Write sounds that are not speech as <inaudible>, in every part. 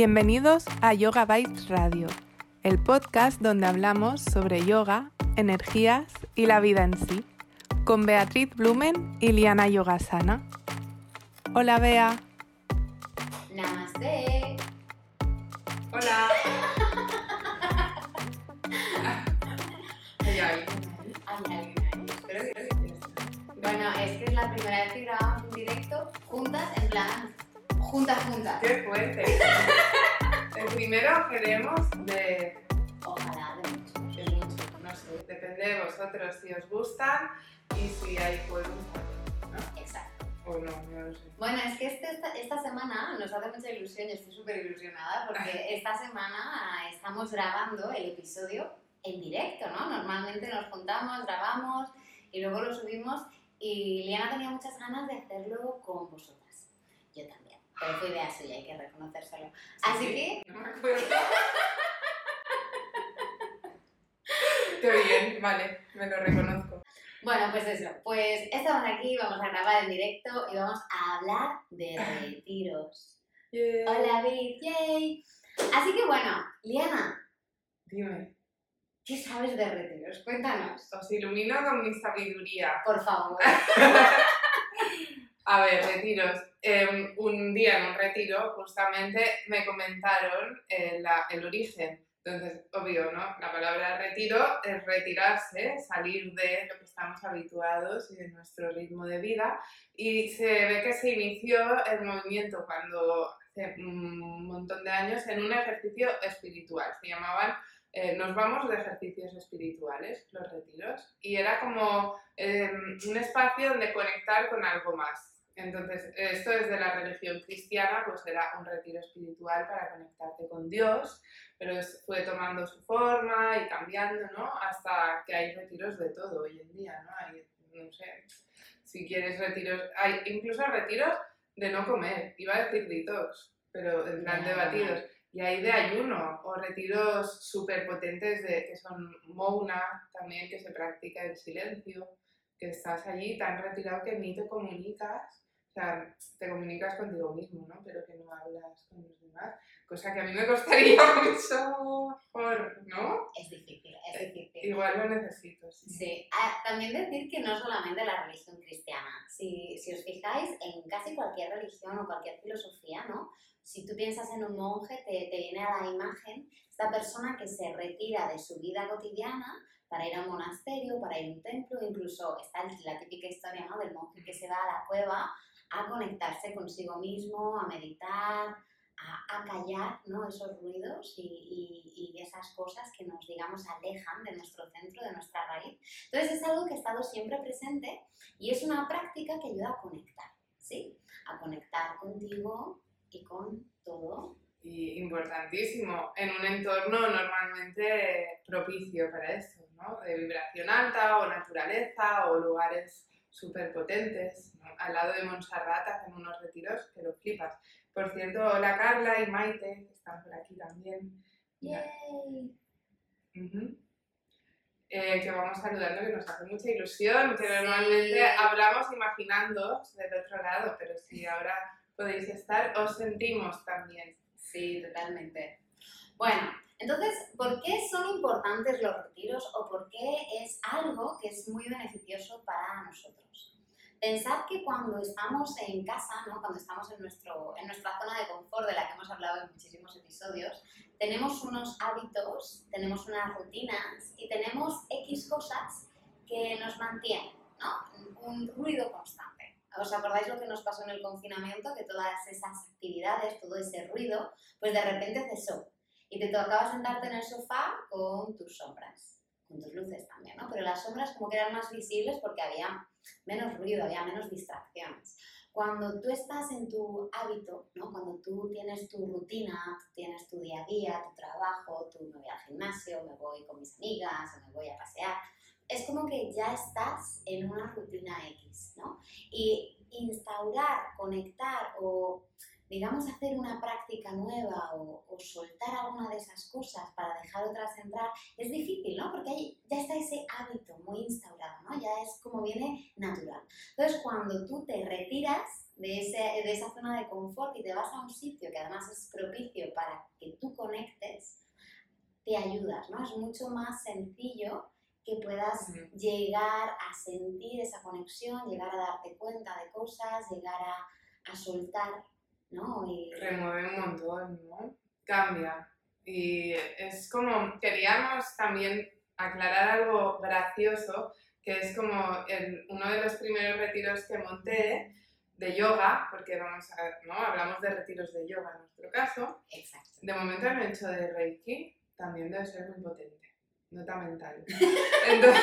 Bienvenidos a Yoga Vibes Radio, el podcast donde hablamos sobre yoga, energías y la vida en sí, con Beatriz Blumen y Liana Yogasana. Hola Bea. Namaste. Hola. <laughs> Hay alguien. Hay alguien ahí. Espero que no estés. Bueno, es que es la primera vez que grabamos un directo juntas, en plan, juntas, juntas. Qué fuerte. Primero queremos de, Ojalá de muchos. de mucho, no sé, depende de vosotros si os gustan y si hay juegos Exacto. o no, no lo sé. Bueno, es que este- esta, esta semana nos hace mucha ilusión y estoy súper ilusionada porque esta semana estamos grabando el episodio en directo, ¿no? Normalmente nos juntamos, grabamos y luego lo subimos y Liana tenía muchas ganas de hacerlo con vosotras. Pero fue idea suya, hay que reconocérselo. Así Sí, que No me acuerdo. <laughs> Qué bien, vale, me lo reconozco. Bueno, pues eso, pues estamos aquí, vamos a grabar en directo y vamos a hablar de retiros. Yeah. Hola, Vic, yay. Así que bueno, Liana, Dime, ¿qué sabes de retiros? Cuéntanos, os ilumino con mi sabiduría. por favor. <laughs> A ver, retiros. Em, un día en un retiro, justamente, me comentaron eh, el origen. Entonces, obvio, ¿no? La palabra retiro es retirarse, salir de lo que estamos habituados y de nuestro ritmo de vida. Y se ve que se inició el movimiento cuando, hace un montón de años, en un ejercicio espiritual. Se llamaban eh, Nos vamos de ejercicios espirituales, los retiros. Y era como eh, un espacio donde conectar con algo más. Entonces, esto desde la religión cristiana, pues era un retiro espiritual para conectarte con Dios, pero es- fue tomando su forma y cambiando, ¿no? Hasta que hay retiros de todo hoy en día, ¿no? Hay, no sé, si quieres retiros, hay incluso retiros de no comer, iba a decir detox, pero en plan de batidos. Y hay de ayuno o retiros súper potentes de, que son mouna también, que se practica en silencio, que estás allí tan retirado que ni te comunicas, sea, te comunicas contigo mismo, ¿no? Pero que no hablas con los demás, cosa que a mí me costaría <laughs> mucho, por, ¿no? Es difícil, es difícil. Igual lo necesito, sí. Sí, Ah, también decir que no solamente la religión cristiana. Si, si os fijáis, en casi cualquier religión o cualquier filosofía, ¿no? Si tú piensas en un monje, te, te viene a la imagen esta persona que se retira de su vida cotidiana para ir a un monasterio, para ir a un templo, incluso está la típica historia ¿no? del monje que se va a la cueva a conectarse consigo mismo, a meditar, a, a callar ¿no? esos ruidos y, y- y esas cosas que nos, digamos, alejan de nuestro centro, de nuestra raíz. Entonces es algo que ha estado siempre presente y es una práctica que ayuda a conectar, ¿sí? A conectar contigo y con todo. Y importantísimo, en un entorno normalmente propicio para esto, ¿no? De vibración alta o naturaleza o lugares súper potentes. ¿no? Al lado de Montserrat hacen unos retiros que lo flipas. Por cierto, hola Carla y Maite, que están por aquí también. ¡Yay! Eh, que vamos saludando, que nos hace mucha ilusión, que Sí. normalmente hablamos imaginando del otro lado, pero si ahora podéis estar, os sentimos también. Sí, totalmente. Bueno, entonces, ¿por qué son importantes los retiros o por qué es algo que es muy beneficioso para nosotros? Pensad que cuando estamos en casa, ¿no? cuando estamos en, nuestro, en nuestra zona de confort, de la que hemos hablado en muchísimos episodios, tenemos unos hábitos, tenemos unas rutinas y tenemos X cosas que nos mantienen, ¿no? Un ruido constante. ¿Os acordáis lo que nos pasó en el confinamiento? Que todas esas actividades, todo ese ruido, pues de repente cesó. Y te tocaba sentarte en el sofá con tus sombras, con tus luces también, ¿no? Pero las sombras como que eran más visibles porque había menos ruido, había menos distracciones. Cuando tú estás en tu hábito, ¿no? Cuando tú tienes tu rutina, tienes tu día a día, tu trabajo, tú me voy al gimnasio, me voy con mis amigas, o me voy a pasear, es como que ya estás en una rutina X, ¿no? Y instaurar, conectar o digamos, hacer una práctica nueva o, o soltar alguna de esas cosas para dejar otras entrar, es difícil, ¿no? Porque ahí ya está ese hábito muy instaurado, ¿no? Ya es como viene natural. Entonces, cuando tú te retiras, de, ese, de esa zona de confort y te vas a un sitio que además es propicio para que tú conectes, te ayudas, ¿no? Es mucho más sencillo que puedas Ujú. llegar a sentir esa conexión, llegar a darte cuenta de cosas, llegar a, a soltar, ¿no? Y, remueve un montón, ¿no? Cambia. Y es como, queríamos también aclarar algo gracioso, que es como el- uno de los primeros retiros que monté de yoga, porque vamos a, ¿no? Hablamos de retiros de yoga en nuestro caso. exacto. De momento no he hecho de Reiki, también debe ser muy potente, nota mental. <laughs> Entonces,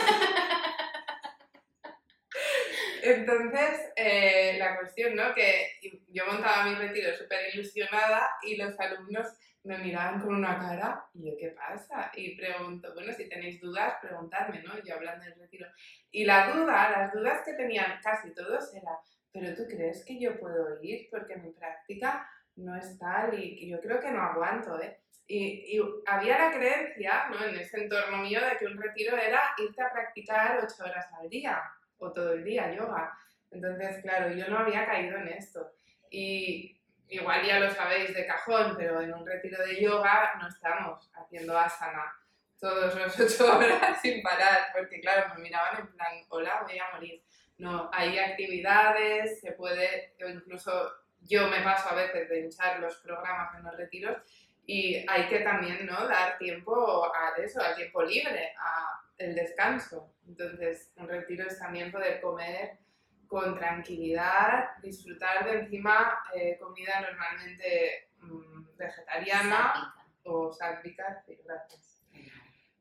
Entonces, eh, la cuestión, ¿no? Que yo montaba mi retiro súper ilusionada y los alumnos me miraban con una cara y yo, ¿qué pasa? Y pregunto, bueno, si tenéis dudas, preguntadme, ¿no? Yo hablando del retiro. Y la duda, las dudas que tenían casi todos era, ¿pero tú crees que yo puedo ir? Porque mi práctica no es tal y yo creo que no aguanto, ¿eh? Y, y había la creencia, ¿no? En ese entorno mío de que un retiro era irte a practicar ocho horas al día o todo el día yoga. Entonces, claro, yo no había caído en esto. Y igual ya lo sabéis de cajón, pero en un retiro de yoga no estamos haciendo asana todos los <laughs> ocho horas sin parar, porque claro, me miraban en plan, hola, voy a morir. No, hay actividades, se puede, incluso yo me paso a veces de hinchar los programas en los retiros y hay que también ¿no? dar tiempo a eso, al tiempo libre, a el descanso. Entonces, un retiro es también poder comer con tranquilidad, disfrutar de encima eh, comida normalmente mm, vegetariana o sálpica, sí, gracias.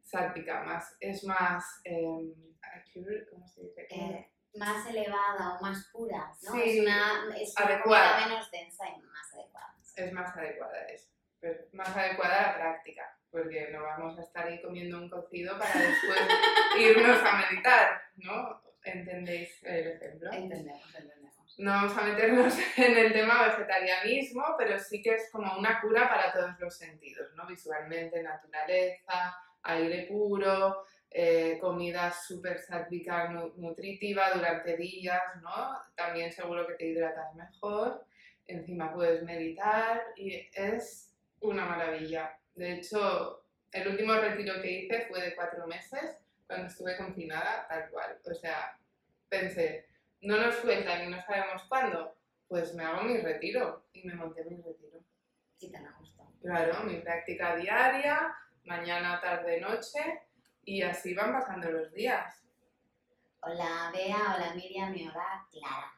Sálpica, más, es más, eh, accurate, ¿cómo se dice? Eh, más elevada o más pura, ¿no? Sí, es una, es una adecuada. comida menos densa y más adecuada. es más adecuada eso, pero más adecuada a la práctica, porque no vamos a estar ahí comiendo un cocido para después <laughs> irnos a meditar, ¿no? ¿Entendéis el ejemplo? Entendemos, entendemos. No vamos a meternos <laughs> en el tema vegetarianismo, pero sí que es como una cura para todos los sentidos, ¿no? Visualmente, naturaleza, aire puro, eh, comida súper sálvica, nu- nutritiva durante días, ¿no? También seguro que te hidratas mejor, encima puedes meditar y es una maravilla. De hecho, el último retiro que hice fue de cuatro meses, cuando estuve confinada, tal cual. O sea, pensé, no nos sueltan y no sabemos cuándo, pues me hago mi retiro y me monté mi retiro. Sí, te me gustó. Claro, mi práctica diaria, mañana, tarde, noche y así van pasando los días. Hola Bea, hola Miriam y hola Clara.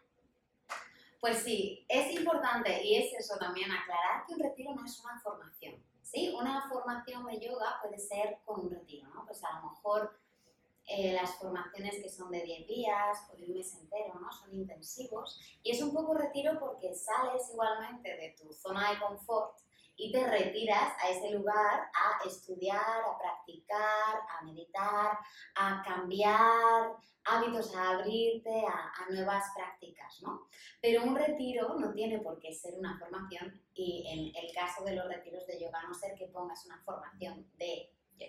Pues sí, es importante y es eso también aclarar que un retiro no es una formación. ¿Sí? Una formación de yoga puede ser con un retiro, ¿no? Pues a lo mejor eh, las formaciones que son de 10 días o de un mes entero, ¿no? Son intensivos y es un poco retiro porque sales igualmente de tu zona de confort y te retiras a ese lugar a estudiar, a practicar, a meditar, a cambiar hábitos, a abrirte a, nuevas prácticas, ¿no? Pero un retiro no tiene por qué ser una formación y en el caso de los retiros de yoga, no ser que pongas una formación de, yo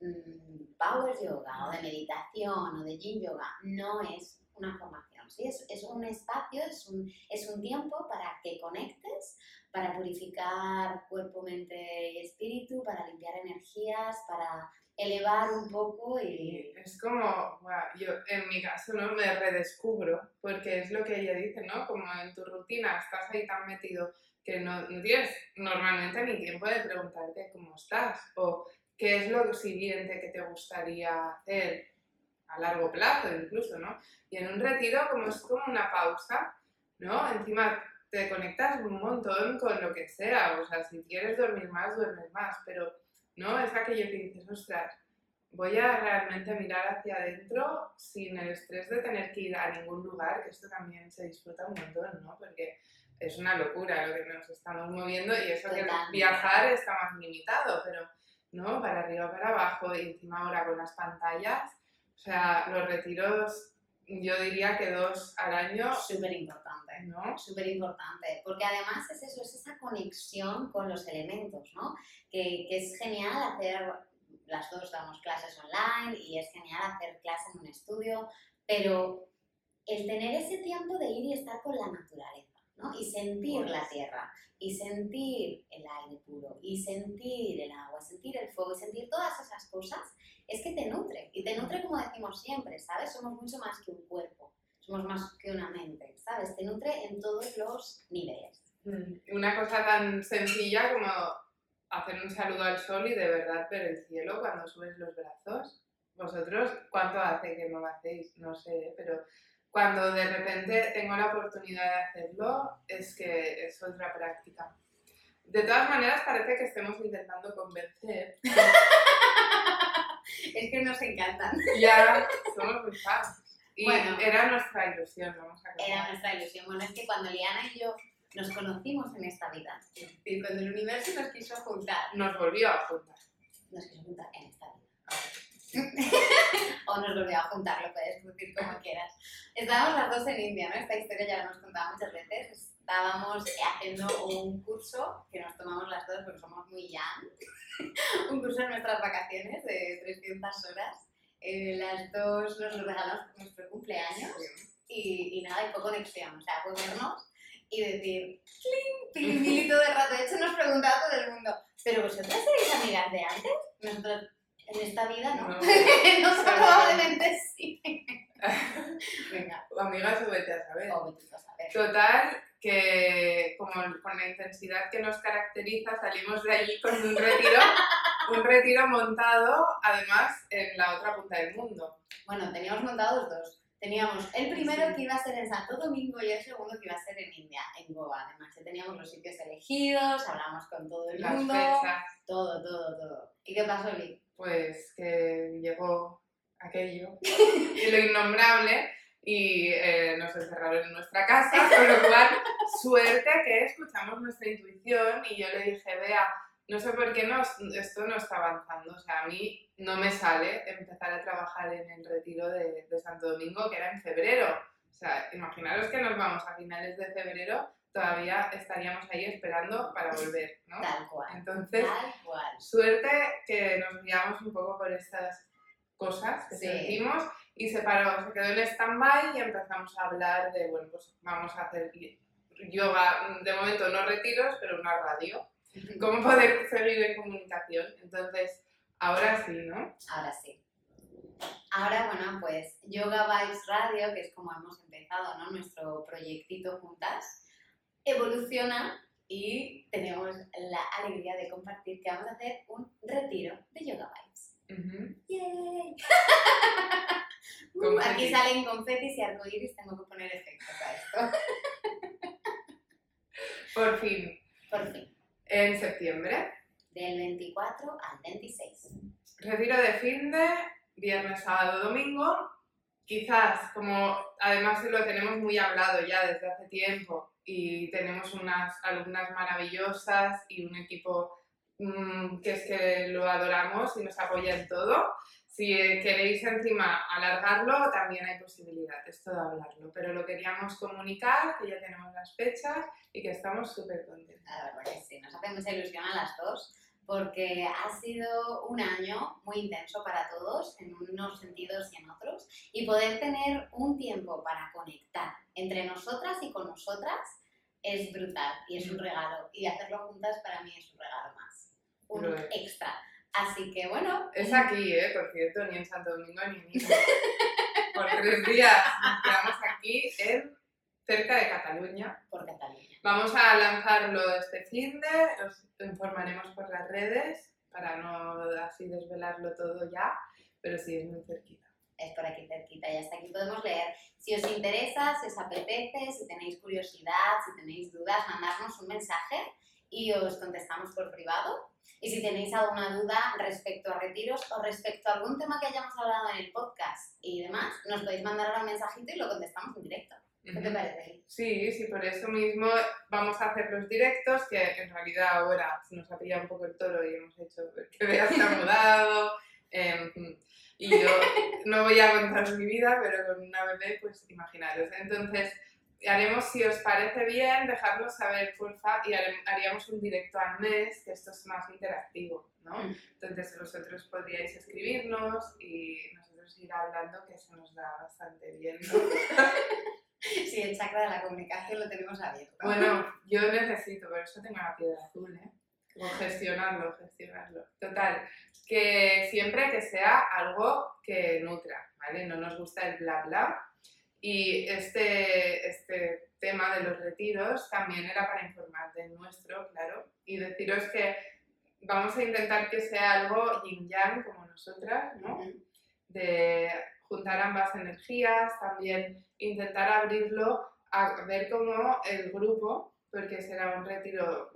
mm, power yoga o de meditación o de yin yoga, no es una formación. Es, un espacio, es un tiempo para que conectes, para purificar cuerpo, mente y espíritu, para limpiar energías, para elevar un poco y... Es como, guau, yo en mi caso no me redescubro, porque es lo que ella dice, ¿no? Como en tu rutina estás ahí tan metido que no, no tienes normalmente ni tiempo de preguntarte cómo estás o qué es lo siguiente que te gustaría hacer a largo plazo incluso, ¿no? Y en un retiro como es como una pausa, ¿no? Encima te conectas un montón con lo que sea, o sea, si quieres dormir más, duermes más, pero ¿no? Es aquello que dices, ostras, voy a realmente mirar hacia adentro sin el estrés de tener que ir a ningún lugar, que esto también se disfruta un montón, ¿no? Porque es una locura lo que nos estamos moviendo y eso que viajar está más limitado, pero, ¿no? Para arriba, para abajo y encima ahora con las pantallas, o sea, los retiros, yo diría que dos al año, Súper importante. ¿no? Súper importante, porque además es eso, es esa conexión con los elementos, ¿no? Que, que es genial hacer, las dos damos clases online y es genial hacer clases en un estudio, pero el tener ese tiempo de ir y estar con la naturaleza, ¿no? Y sentir la tierra, y sentir el aire puro, y sentir el agua, sentir el fuego, y sentir todas esas cosas, es que te nutre. Y te nutre como decimos siempre, ¿sabes? Somos mucho más que un cuerpo, somos más que una mente, ¿sabes? Te nutre en todos los niveles. Mm, Una cosa tan sencilla como hacer un saludo al sol y de verdad ver el cielo cuando subes los brazos. Vosotros, ¿cuánto hace que no lo hacéis? No sé, pero cuando de repente tengo la oportunidad de hacerlo, es que es otra práctica. De todas maneras, parece que estemos intentando convencer. <laughs> Es que nos encantan. Ya somos muy fans. Y Bueno. era nuestra ilusión, vamos a Era nuestra ilusión. Bueno, es que cuando Liana y yo nos conocimos en esta vida, decir, cuando el universo nos quiso juntar, Nos volvió a juntar. nos quiso juntar en esta vida. <laughs> o nos volvió a juntar, lo puedes decir como quieras. Estábamos las dos en India, ¿no? Esta historia ya la hemos contado muchas veces. Estábamos haciendo un curso que nos tomamos las dos porque somos muy young. <laughs> un curso en nuestras vacaciones de 300 horas. Eh, las dos nos lo regalamos por nuestro cumpleaños y, y nada, y fue conexión. O sea, fue vernos y decir, ¡cling! El rato. De hecho, nos preguntaba todo el mundo, ¿pero vosotras seréis amigas de antes? Nosotros, en esta vida no. No. <laughs> No, probablemente sí. <laughs> Venga, Amigas, vete a saber. o vete a saber. Total, que como con la intensidad que nos caracteriza, salimos de allí con un retiro, <laughs> un retiro montado, además, en la otra punta del mundo. Bueno, teníamos montados dos. Teníamos el primero que iba a ser en Santo Domingo y el segundo que iba a ser en India, en Goa. Además, ya teníamos los sitios elegidos, hablamos con todo el Las mundo. fechas, Todo, todo, todo. ¿Y qué pasó? Pues que llegó aquello, <laughs> y lo innombrable, y eh, nos encerraron en nuestra casa, con lo cual, suerte que escuchamos nuestra intuición y yo le dije, vea, no sé por qué no, esto no está avanzando, o sea, a mí no me sale empezar a trabajar en el retiro de, de Santo Domingo, que era en febrero. O sea, imaginaros que nos vamos a finales de febrero, todavía estaríamos ahí esperando para <laughs> volver, ¿no? Tal cual. Entonces, Tal cual. Suerte que nos guiamos un poco por estas cosas que Sí. sentimos y se paró, se quedó en stand-by y empezamos a hablar de, bueno, pues vamos a hacer yoga, de momento no retiros, pero una radio. ¿Cómo poder seguir en comunicación? Entonces, ahora sí, ¿no? Ahora sí. Ahora, bueno, pues Yoga Vibes Radio, que es como hemos empezado, ¿no? Nuestro proyectito juntas, evoluciona y tenemos la alegría de compartir que vamos a hacer un retiro de Yoga Vibes. ¡Yay! <laughs> Uh, Confetis. aquí salen confetis y arcoíris, tengo que poner efectos a esto. <laughs> Por fin, Por fin, en septiembre, del 24 al 26. retiro de fin de viernes, sábado, domingo. Quizás, como además lo tenemos muy hablado ya desde hace tiempo y tenemos unas alumnas maravillosas y un equipo mm, que es que lo adoramos y nos apoya en todo. Si queréis encima alargarlo, también hay posibilidad, es todo hablarlo. Pero lo queríamos comunicar, que ya tenemos las fechas y que estamos súper contentos. La verdad sí, nos hace ilusión a las dos porque ha sido un año muy intenso para todos en unos sentidos y en otros y poder tener un tiempo para conectar entre nosotras y con nosotras es brutal y es un regalo y hacerlo juntas para mí es un regalo más, un extra. Así que bueno, Es aquí, ¿eh? Por cierto, ni en Santo Domingo ni en Ica. Por tres días nos quedamos aquí en, cerca de Cataluña. por Cataluña. Vamos a lanzarlo este fin de, os informaremos por las redes para no así desvelarlo todo ya, pero sí es muy cerquita. es por aquí cerquita y hasta aquí podemos leer. Si os interesa, si os apetece, si tenéis curiosidad, si tenéis dudas, mandarnos un mensaje y os contestamos por privado. Y si tenéis alguna duda respecto a retiros o respecto a algún tema que hayamos hablado en el podcast y demás, nos podéis mandar un mensajito y lo contestamos en directo. ¿Qué te parece? Sí, sí, por eso mismo vamos a hacer los directos, que en realidad ahora nos ha pillado un poco el toro y hemos hecho que Bea se ha mudado. <laughs> em, y yo no voy a contar mi vida, pero con una bebé, pues imaginaros. Entonces, haremos, si os parece bien, dejadnos saber, porfa, y haríamos un directo al mes, que esto es más interactivo, ¿no? Mm. Entonces, vosotros podríais escribirnos y nosotros ir hablando que se nos da bastante bien. <laughs> <laughs> sí, el chakra de la comunicación lo tenemos abierto. Bueno, yo necesito, por eso tengo la piedra azul, ¿eh? O gestionarlo, gestionarlo. Total, que siempre que sea algo que nutra, ¿vale? No nos gusta el bla bla. Y este, este tema de los retiros también era para informar de nuestro, claro, y deciros que vamos a intentar que sea algo yin yang como nosotras, ¿no? De juntar ambas energías, también intentar abrirlo a ver cómo el grupo, porque será un retiro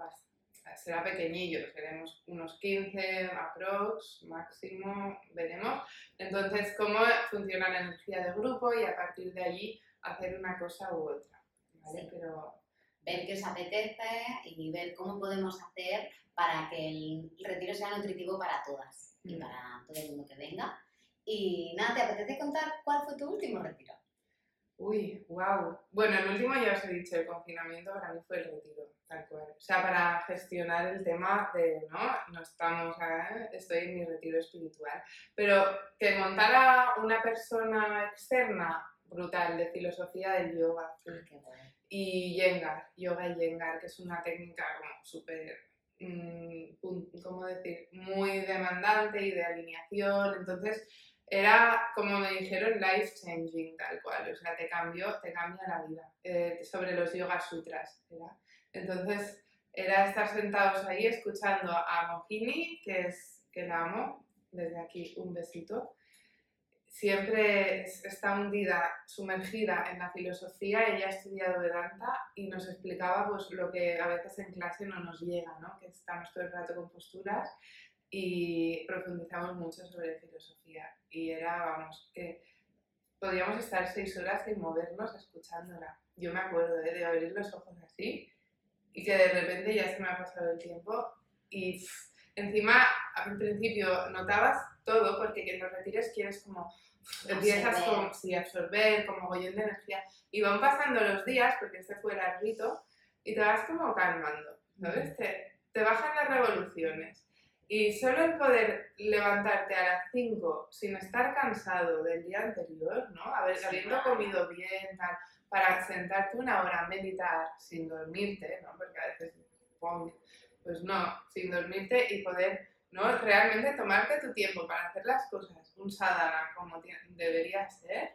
será pequeñillo, seremos unos 15 aprox, máximo, veremos. Entonces, cómo funciona la energía del grupo y a partir de allí hacer una cosa u otra. ¿vale? Pero... Ver qué os apetece y ver cómo podemos hacer para que el retiro sea nutritivo para todas y mm. para todo el mundo que venga. Y nada, ¿te apetece contar cuál fue tu último retiro? Uy, wow. Bueno, el último ya os he dicho, el confinamiento para mí fue el retiro, tal cual. O sea, para gestionar el tema de, ¿no? No estamos, ¿eh? estoy en mi retiro espiritual. Pero que montara una persona externa, brutal, de filosofía del yoga. Y Yengar, yoga y Yengar, que es una técnica como súper Mm, ¿cómo decir?, muy demandante y de alineación. Entonces, era, como me dijeron, life changing, tal cual. O sea, te cambió, te cambia la vida. Eh, sobre los yoga sutras, Entonces, era estar sentados ahí escuchando a Mohini, que es que la amo, desde aquí un besito, siempre está hundida, sumergida en la filosofía, ella ha estudiado Vedanta y nos explicaba pues, lo que a veces en clase no nos llega, ¿no? que estamos todo el rato con posturas y profundizamos mucho sobre filosofía. Y era, vamos, que podíamos estar seis horas sin movernos escuchándola. Yo me acuerdo ¿eh? de abrir los ojos así y que de repente ya se me ha pasado el tiempo y encima al principio notabas todo porque en los retiros quieres como empiezas como, sí, absorber, como gollón de energía. Y van pasando los días, porque este fue el rito, y te vas como calmando, ¿sabes? Te, te bajan las revoluciones. Y solo el poder levantarte a las 5 sin estar cansado del día anterior, ¿no? habiendo comido bien, tal, para sentarte una hora a meditar sin dormirte, ¿no? Porque a veces, pues no, sin dormirte y poder ¿no? Realmente tomarte tu tiempo para hacer las cosas, un sadhana como debería ser,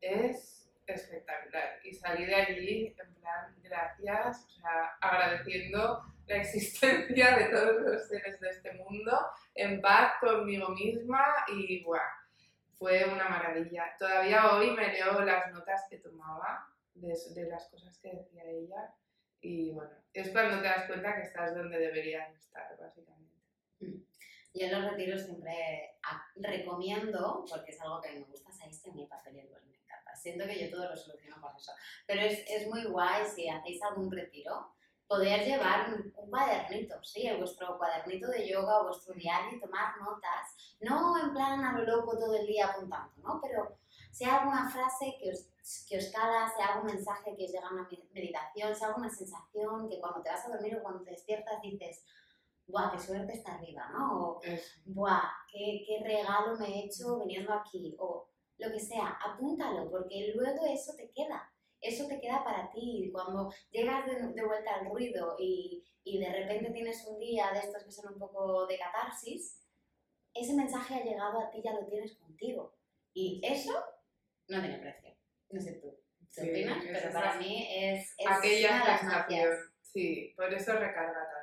es espectacular. Y salir de allí en plan, gracias, o sea, agradeciendo la existencia de todos los seres de este mundo, en paz conmigo misma y bueno, fue una maravilla. Todavía hoy me leo las notas que tomaba de, de las cosas que decía ella y bueno, es cuando te das cuenta que estás donde deberías estar, básicamente. Yo en los retiros siempre recomiendo, porque es algo que me gusta, a mí el papel y el me encanta. Siento que yo todo lo soluciono con eso. Pero es, es muy guay si hacéis algún retiro, poder llevar un, cuadernito, ¿sí? vuestro cuadernito de yoga o vuestro diario y tomar notas. No en plan a lo loco todo el día apuntando, ¿no? Pero hay alguna frase que os, que os cala, hay algún mensaje que os llega a una meditación, hay alguna sensación que cuando te vas a dormir o cuando te despiertas dices ¡buah, qué suerte está arriba! ¿no? O, ¡buah, qué, qué regalo me he hecho viniendo aquí! O lo que sea, apúntalo, porque luego eso te queda. Eso te queda para ti. Cuando llegas de, vuelta al ruido y, y, de repente tienes un día de estos que son un poco de catarsis, ese mensaje ha llegado a ti, ya lo tienes contigo. Y eso no tiene precio. No sé tú. ¿Qué opinas? Pero para mí es, es aquella. Sí, por eso recarga tanto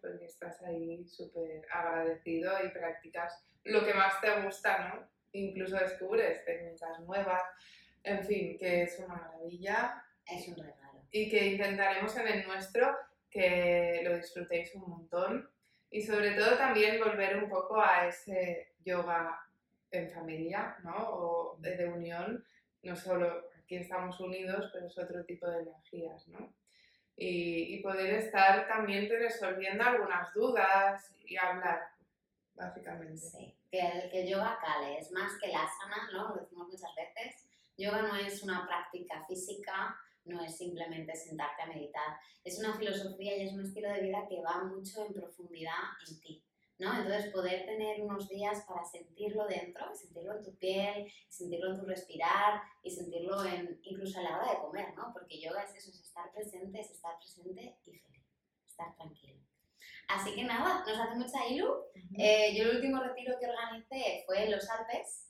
porque estás ahí súper agradecido y practicas lo que más te gusta, ¿no? Incluso descubres técnicas nuevas, en fin, que es una maravilla. Es un regalo. Y que intentaremos en el nuestro que lo disfrutéis un montón y sobre todo también volver un poco a ese yoga en familia, ¿no? O de, de unión, no solo aquí estamos unidos, pero es otro tipo de energías, ¿no? y, poder estar también resolviendo algunas dudas y hablar, básicamente. Sí, que el, que yoga cale, es más que la asana, ¿no? Lo decimos muchas veces. Yoga no es una práctica física, no es simplemente sentarte a meditar. Es una filosofía y es un estilo de vida que va mucho en profundidad en ti. ¿no? Entonces poder tener unos días para sentirlo dentro, sentirlo en tu piel, sentirlo en tu respirar y sentirlo en, incluso a la hora de comer, ¿no? Porque yoga es eso, es estar presente, es estar presente y feliz, estar tranquilo. Así que nada, nos hace mucha ilu. Eh, yo el último retiro que organicé fue en los Alpes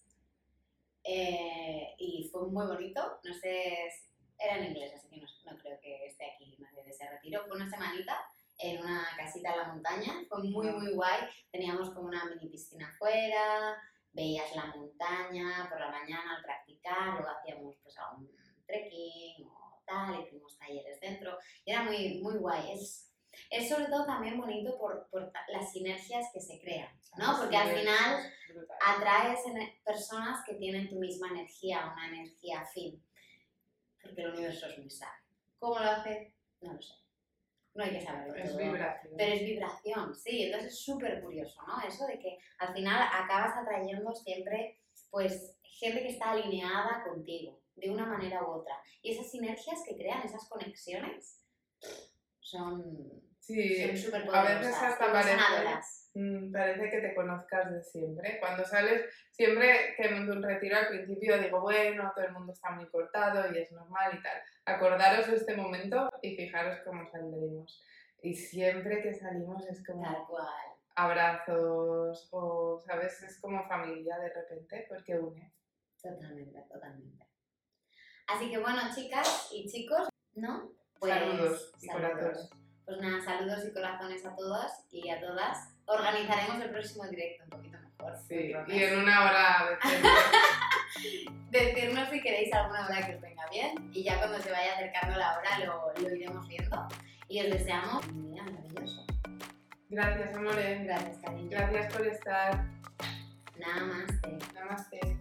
eh, y fue muy bonito. No sé, era en inglés, así que no, no creo que esté aquí nadie de ese retiro. Fue una semanita en una casita en la montaña. Fue muy, muy guay. Teníamos como una mini piscina afuera, veías la montaña por la mañana al practicar, luego hacíamos pues algún trekking o tal, hicimos talleres dentro. Y era muy, muy guay. Es, es sobre todo también bonito por, por las sinergias que se crean, ¿no? Porque al final atraes personas que tienen tu misma energía, una energía afín. Porque el universo es muy sabio. ¿Cómo lo hace? No lo sé no hay que saberlo Es vibración. Pero es vibración, sí, entonces es súper curioso, ¿no? Eso de que al final acabas atrayendo siempre, pues, gente que está alineada contigo, de una manera u otra. Y esas sinergias que crean, esas conexiones, son Sí, súper a veces hasta parece, mm, parece que te conozcas de siempre. Cuando sales, siempre que me un retiro al principio digo, bueno, todo el mundo está muy cortado y es normal y tal. Acordaros de este momento y fijaros cómo saldremos. Y siempre que salimos es como Tal cual. abrazos o, ¿sabes? Es como familia de repente porque une. Totalmente, totalmente. Así que bueno, chicas y chicos, ¿no? Pues, saludos y corazones. Pues nada, saludos y corazones a todas y a todas. Organizaremos el próximo directo un poquito mejor. Sí, y en una hora <laughs> Decirnos si queréis alguna hora que os venga bien y ya cuando se vaya acercando la hora lo, lo iremos viendo. Y os deseamos un día maravilloso. Gracias, amores. Gracias, cariño. Gracias por estar. Namaste. Namaste.